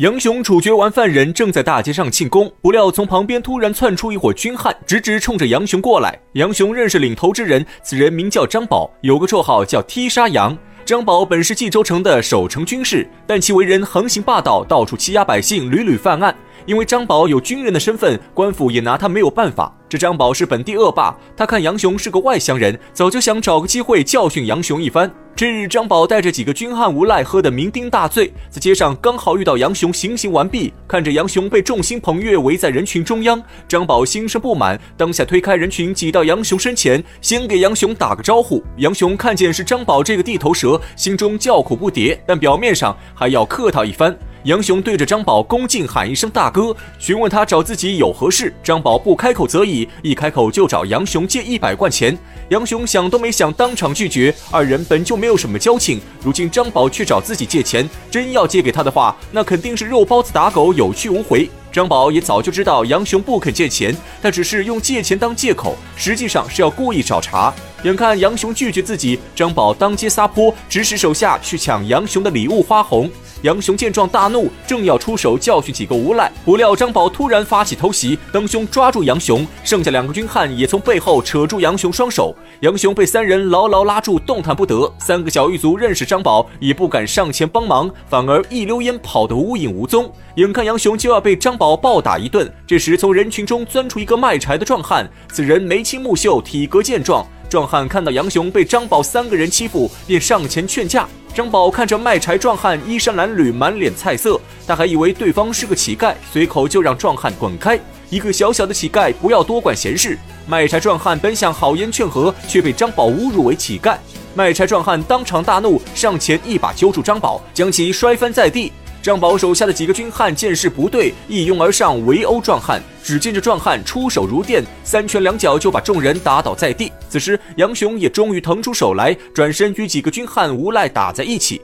杨雄处决完犯人，正在大街上庆功，不料从旁边突然窜出一伙军汉，直直冲着杨雄过来。杨雄认识领头之人，此人名叫张宝，有个绰号叫踢杀杨。张宝本是冀州城的守城军士，但其为人横行霸道，到处欺压百姓，屡屡犯案。因为张宝有军人的身份，官府也拿他没有办法。这张宝是本地恶霸，他看杨雄是个外乡人，早就想找个机会教训杨雄一番。这日，张宝带着几个军汉无赖喝得酩酊大醉，在街上刚好遇到杨雄行刑完毕，看着杨雄被众星捧月围在人群中央，张宝心生不满，当下推开人群挤到杨雄身前，先给杨雄打个招呼。杨雄看见是张宝这个地头蛇，心中叫苦不迭，但表面上还要客套一番。杨雄对着张宝恭敬喊一声大哥，询问他找自己有何事。张宝不开口则已，一开口就找杨雄借一百贯钱。杨雄想都没想，当场拒绝。二人本就没有什么交情，如今张宝却找自己借钱，真要借给他的话，那肯定是肉包子打狗，有去无回。张宝也早就知道杨雄不肯借钱，他只是用借钱当借口，实际上是要故意找茬。眼看杨雄拒绝自己，张宝当街撒泼，指使手下去抢杨雄的礼物花红。杨雄见状大怒，正要出手教训几个无赖，不料张宝突然发起偷袭，当胸抓住杨雄，剩下两个军汉也从背后扯住杨雄双手，杨雄被三人牢牢拉住，动弹不得。三个小狱卒认识张宝，也不敢上前帮忙，反而一溜烟跑得无影无踪。眼看杨雄就要被张宝暴打一顿，这时从人群中钻出一个卖柴的壮汉，此人眉清目秀，体格健壮。壮汉看到杨雄被张宝三个人欺负，便上前劝架。张宝看着卖柴壮汉衣衫褴褛，满脸菜色，他还以为对方是个乞丐，随口就让壮汉滚开。一个小小的乞丐，不要多管闲事。卖柴壮汉本想好言劝和，却被张宝侮辱为乞丐。卖柴壮汉当场大怒，上前一把揪住张宝，将其摔翻在地。张宝手下的几个军汉见势不对，一拥而上围殴壮汉。只见这壮汉出手如电，三拳两脚就把众人打倒在地。此时杨雄也终于腾出手来，转身与几个军汉无赖打在一起。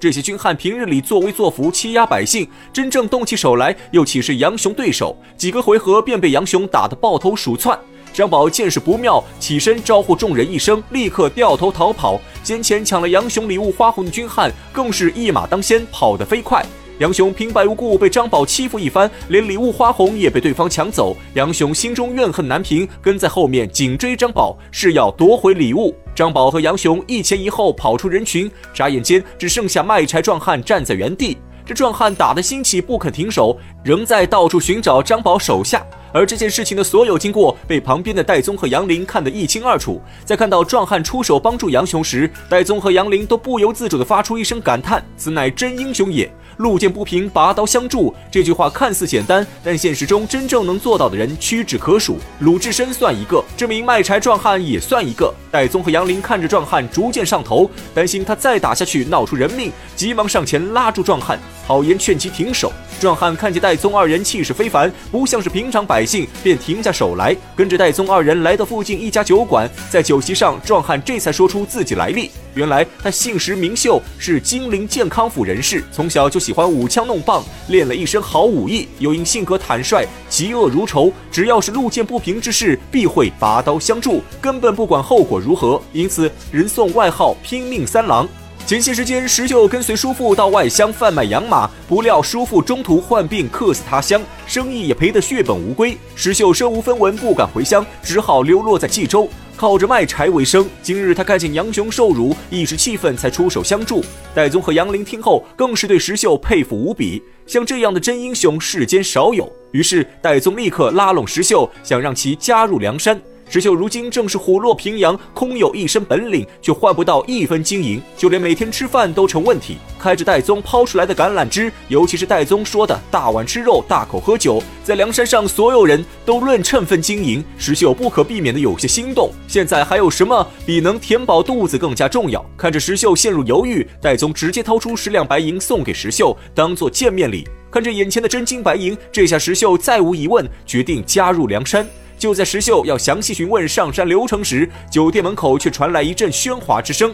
这些军汉平日里作威作福，欺压百姓，真正动起手来，又岂是杨雄对手？几个回合便被杨雄打得抱头鼠窜。张宝见势不妙，起身招呼众人一声，立刻掉头逃跑。先前抢了杨雄礼物花红的军汉，更是一马当先，跑得飞快。杨雄平白无故被张宝欺负一番，连礼物花红也被对方抢走。杨雄心中怨恨难平，跟在后面紧追张宝，是要夺回礼物。张宝和杨雄一前一后跑出人群，眨眼间只剩下卖柴壮汉站在原地。这壮汉打得兴起，不肯停手，仍在到处寻找张宝手下。而这件事情的所有经过被旁边的戴宗和杨林看得一清二楚。在看到壮汉出手帮助杨雄时，戴宗和杨林都不由自主地发出一声感叹：“此乃真英雄也！路见不平，拔刀相助。”这句话看似简单，但现实中真正能做到的人屈指可数。鲁智深算一个，这名卖柴壮汉也算一个。戴宗和杨林看着壮汉逐渐上头，担心他再打下去闹出人命，急忙上前拉住壮汉。好言劝其停手，壮汉看见戴宗二人气势非凡，不像是平常百姓，便停下手来，跟着戴宗二人来到附近一家酒馆。在酒席上，壮汉这才说出自己来历。原来他姓石名秀，是金陵健康府人士，从小就喜欢舞枪弄棒，练了一身好武艺。又因性格坦率，嫉恶如仇，只要是路见不平之事，必会拔刀相助，根本不管后果如何。因此，人送外号“拼命三郎”。前些时间，石秀跟随叔父到外乡贩卖养马，不料叔父中途患病客死他乡，生意也赔得血本无归。石秀身无分文，不敢回乡，只好流落在冀州，靠着卖柴为生。今日他看见杨雄受辱，一时气愤，才出手相助。戴宗和杨林听后，更是对石秀佩服无比。像这样的真英雄，世间少有。于是戴宗立刻拉拢石秀，想让其加入梁山。石秀如今正是虎落平阳，空有一身本领，却换不到一分金银，就连每天吃饭都成问题。开着戴宗抛出来的橄榄枝，尤其是戴宗说的大碗吃肉、大口喝酒，在梁山上所有人都论称分经营，石秀不可避免的有些心动。现在还有什么比能填饱肚子更加重要？看着石秀陷入犹豫，戴宗直接掏出十两白银送给石秀，当做见面礼。看着眼前的真金白银，这下石秀再无疑问，决定加入梁山。就在石秀要详细询问上山流程时，酒店门口却传来一阵喧哗之声。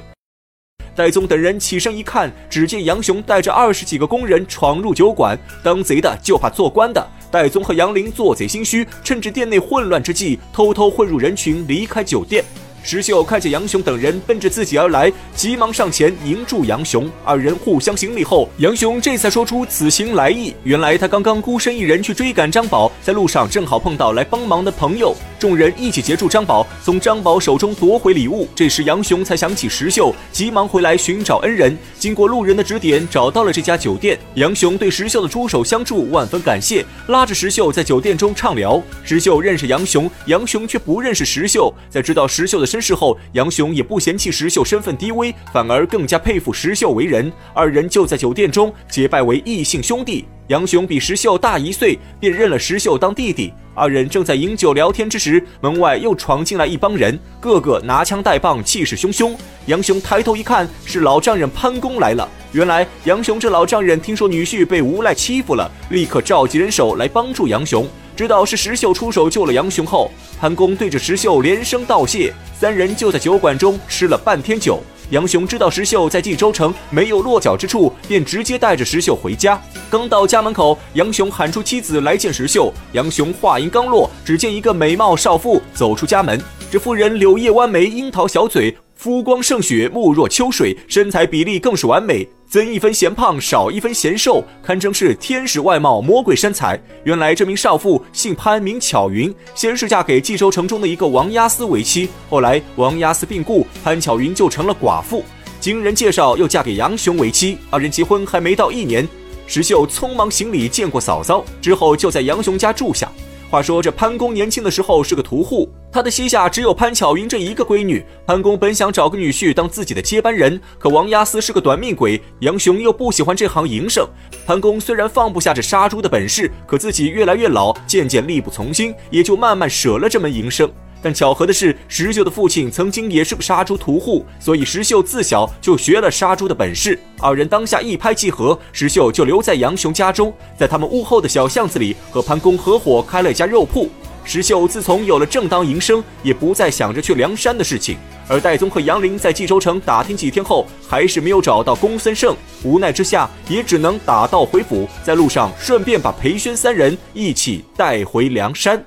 戴宗等人起身一看，只见杨雄带着二十几个工人闯入酒馆，当贼的就怕做官的。戴宗和杨林做贼心虚，趁着店内混乱之际，偷偷混入人群，离开酒店。石秀看见杨雄等人奔着自己而来，急忙上前迎住杨雄。二人互相行礼后，杨雄这才说出此行来意。原来他刚刚孤身一人去追赶张宝，在路上正好碰到来帮忙的朋友，众人一起截住张宝，从张宝手中夺回礼物。这时杨雄才想起石秀，急忙回来寻找恩人。经过路人的指点，找到了这家酒店。杨雄对石秀的出手相助万分感谢，拉着石秀在酒店中畅聊。石秀认识杨雄，杨雄却不认识石秀。在知道石秀的身世后，杨雄也不嫌弃石秀身份低微，反而更加佩服石秀为人。二人就在酒店中结拜为异姓兄弟。杨雄比石秀大一岁，便认了石秀当弟弟。二人正在饮酒聊天之时，门外又闯进来一帮人，个个拿枪带棒，气势汹汹。杨雄抬头一看，是老丈人潘公来了。原来杨雄这老丈人听说女婿被无赖欺负了，立刻召集人手来帮助杨雄。知道是石秀出手救了杨雄后，潘公对着石秀连声道谢。三人就在酒馆中吃了半天酒。杨雄知道石秀在冀州城没有落脚之处，便直接带着石秀回家。刚到家门口，杨雄喊出妻子来见石秀。杨雄话音刚落，只见一个美貌少妇走出家门。这妇人柳叶弯眉，樱桃小嘴，肤光胜雪，目若秋水，身材比例更是完美，增一分嫌胖，少一分嫌瘦，堪称是天使外貌，魔鬼身材。原来这名少妇姓潘，名巧云，先是嫁给冀州城中的一个王押司为妻，后来王押司病故，潘巧云就成了寡妇。经人介绍，又嫁给杨雄为妻。二人结婚还没到一年。石秀匆忙行礼，见过嫂嫂之后，就在杨雄家住下。话说这潘公年轻的时候是个屠户，他的膝下只有潘巧云这一个闺女。潘公本想找个女婿当自己的接班人，可王押司是个短命鬼，杨雄又不喜欢这行营生。潘公虽然放不下这杀猪的本事，可自己越来越老，渐渐力不从心，也就慢慢舍了这门营生。但巧合的是，石秀的父亲曾经也是个杀猪屠户，所以石秀自小就学了杀猪的本事。二人当下一拍即合，石秀就留在杨雄家中，在他们屋后的小巷子里和潘公合伙开了一家肉铺。石秀自从有了正当营生，也不再想着去梁山的事情。而戴宗和杨林在冀州城打听几天后，还是没有找到公孙胜，无奈之下也只能打道回府，在路上顺便把裴宣三人一起带回梁山。